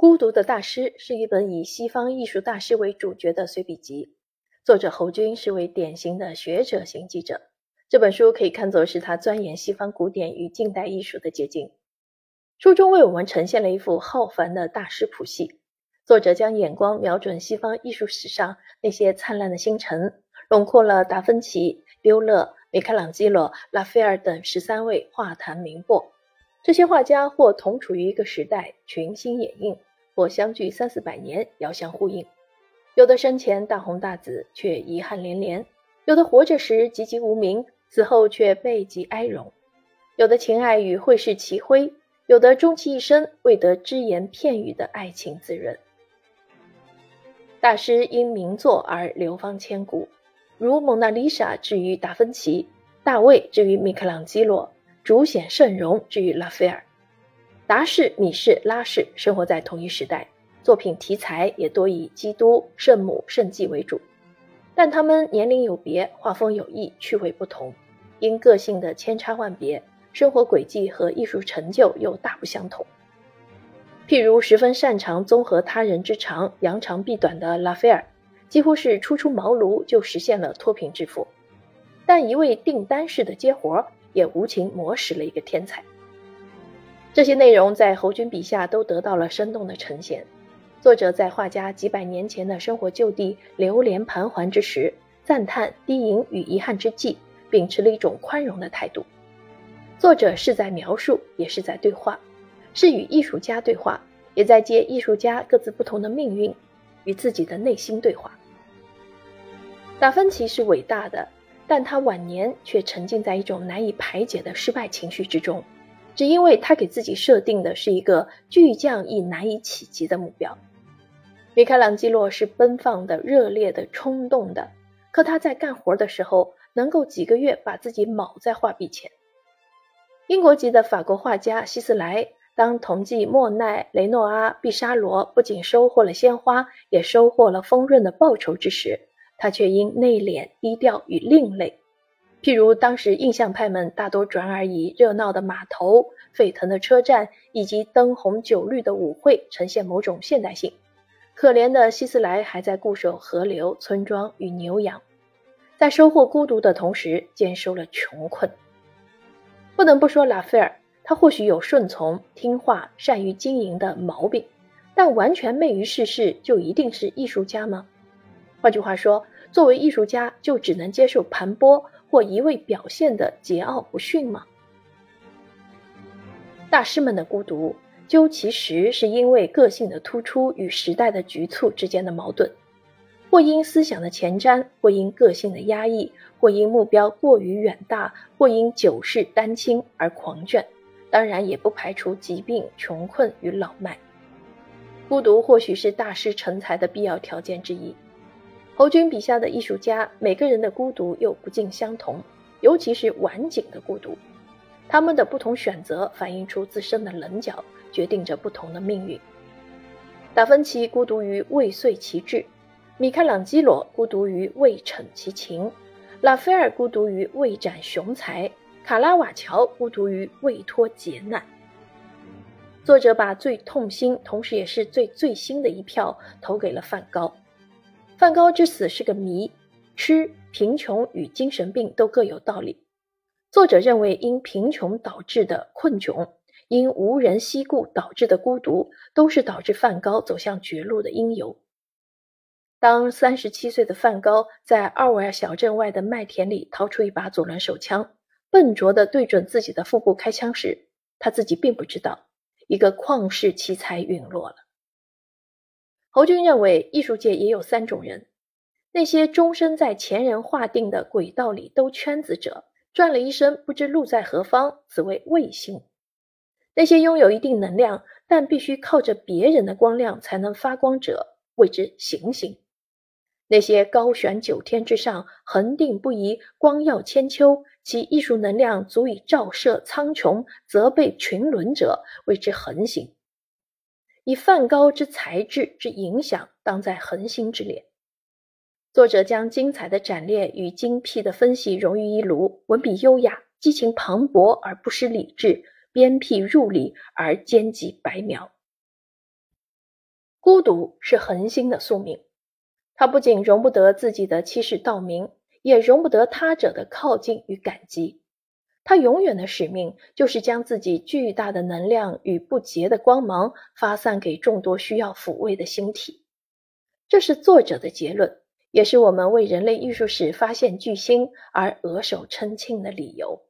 孤独的大师是一本以西方艺术大师为主角的随笔集，作者侯军是位典型的学者型记者。这本书可以看作是他钻研西方古典与近代艺术的结晶。书中为我们呈现了一幅浩繁的大师谱系，作者将眼光瞄准西方艺术史上那些灿烂的星辰，笼括了达芬奇、丢勒、米开朗基罗、拉斐尔等十三位画坛名擘。这些画家或同处于一个时代，群星掩映。或相距三四百年，遥相呼应；有的生前大红大紫，却遗憾连连；有的活着时籍籍无名，死后却悲极哀荣；有的情爱与会世齐辉，有的终其一生未得只言片语的爱情滋润。大师因名作而流芳千古，如《蒙娜丽莎》之于达芬奇，《大卫》之于米开朗基罗，《主显圣容》之于拉斐尔。达氏、米氏、拉氏生活在同一时代，作品题材也多以基督、圣母、圣迹为主，但他们年龄有别，画风有异，趣味不同，因个性的千差万别，生活轨迹和艺术成就又大不相同。譬如十分擅长综合他人之长，扬长避短的拉斐尔，几乎是初出茅庐就实现了脱贫致富，但一味订单式的接活，也无情磨蚀了一个天才。这些内容在侯军笔下都得到了生动的呈现。作者在画家几百年前的生活旧地流连盘桓之时，赞叹低吟与遗憾之际，秉持了一种宽容的态度。作者是在描述，也是在对话，是与艺术家对话，也在接艺术家各自不同的命运，与自己的内心对话。达芬奇是伟大的，但他晚年却沉浸在一种难以排解的失败情绪之中。只因为他给自己设定的是一个巨匠亦难以企及的目标。米开朗基罗是奔放的、热烈的、冲动的，可他在干活的时候能够几个月把自己铆在画笔前。英国籍的法国画家希斯莱，当同济莫奈、雷诺阿、毕沙罗不仅收获了鲜花，也收获了丰润的报酬之时，他却因内敛、低调与另类。譬如当时印象派们大多转而以热闹的码头、沸腾的车站以及灯红酒绿的舞会呈现某种现代性，可怜的希斯莱还在固守河流、村庄与牛羊，在收获孤独的同时兼收了穷困。不能不说拉斐尔，他或许有顺从、听话、善于经营的毛病，但完全昧于世事就一定是艺术家吗？换句话说，作为艺术家就只能接受盘剥？或一味表现的桀骜不驯吗？大师们的孤独，究其实是因为个性的突出与时代的局促之间的矛盾，或因思想的前瞻，或因个性的压抑，或因目标过于远大，或因久视丹青而狂倦。当然，也不排除疾病、穷困与老迈。孤独或许是大师成才的必要条件之一。侯军笔下的艺术家，每个人的孤独又不尽相同，尤其是晚景的孤独。他们的不同选择，反映出自身的棱角，决定着不同的命运。达芬奇孤独于未遂其志，米开朗基罗孤独于未逞其情，拉斐尔孤独于未展雄才，卡拉瓦乔孤独于未脱劫难。作者把最痛心，同时也是最最新的一票投给了梵高。梵高之死是个谜，吃、贫穷与精神病都各有道理。作者认为，因贫穷导致的困窘，因无人惜顾导致的孤独，都是导致梵高走向绝路的因由。当三十七岁的梵高在奥维尔小镇外的麦田里掏出一把左轮手枪，笨拙地对准自己的腹部开枪时，他自己并不知道，一个旷世奇才陨落了。侯军认为，艺术界也有三种人：那些终身在前人划定的轨道里兜圈子者，转了一生不知路在何方，此为卫星；那些拥有一定能量，但必须靠着别人的光亮才能发光者，谓之行星；那些高悬九天之上，恒定不移，光耀千秋，其艺术能量足以照射苍穹，则被群伦者，谓之恒星。以梵高之才智之影响，当在恒星之列。作者将精彩的展列与精辟的分析融于一炉，文笔优雅，激情磅礴而不失理智，鞭辟入里而兼及白描。孤独是恒星的宿命，它不仅容不得自己的欺世盗名，也容不得他者的靠近与感激。他永远的使命就是将自己巨大的能量与不竭的光芒发散给众多需要抚慰的星体。这是作者的结论，也是我们为人类艺术史发现巨星而额手称庆的理由。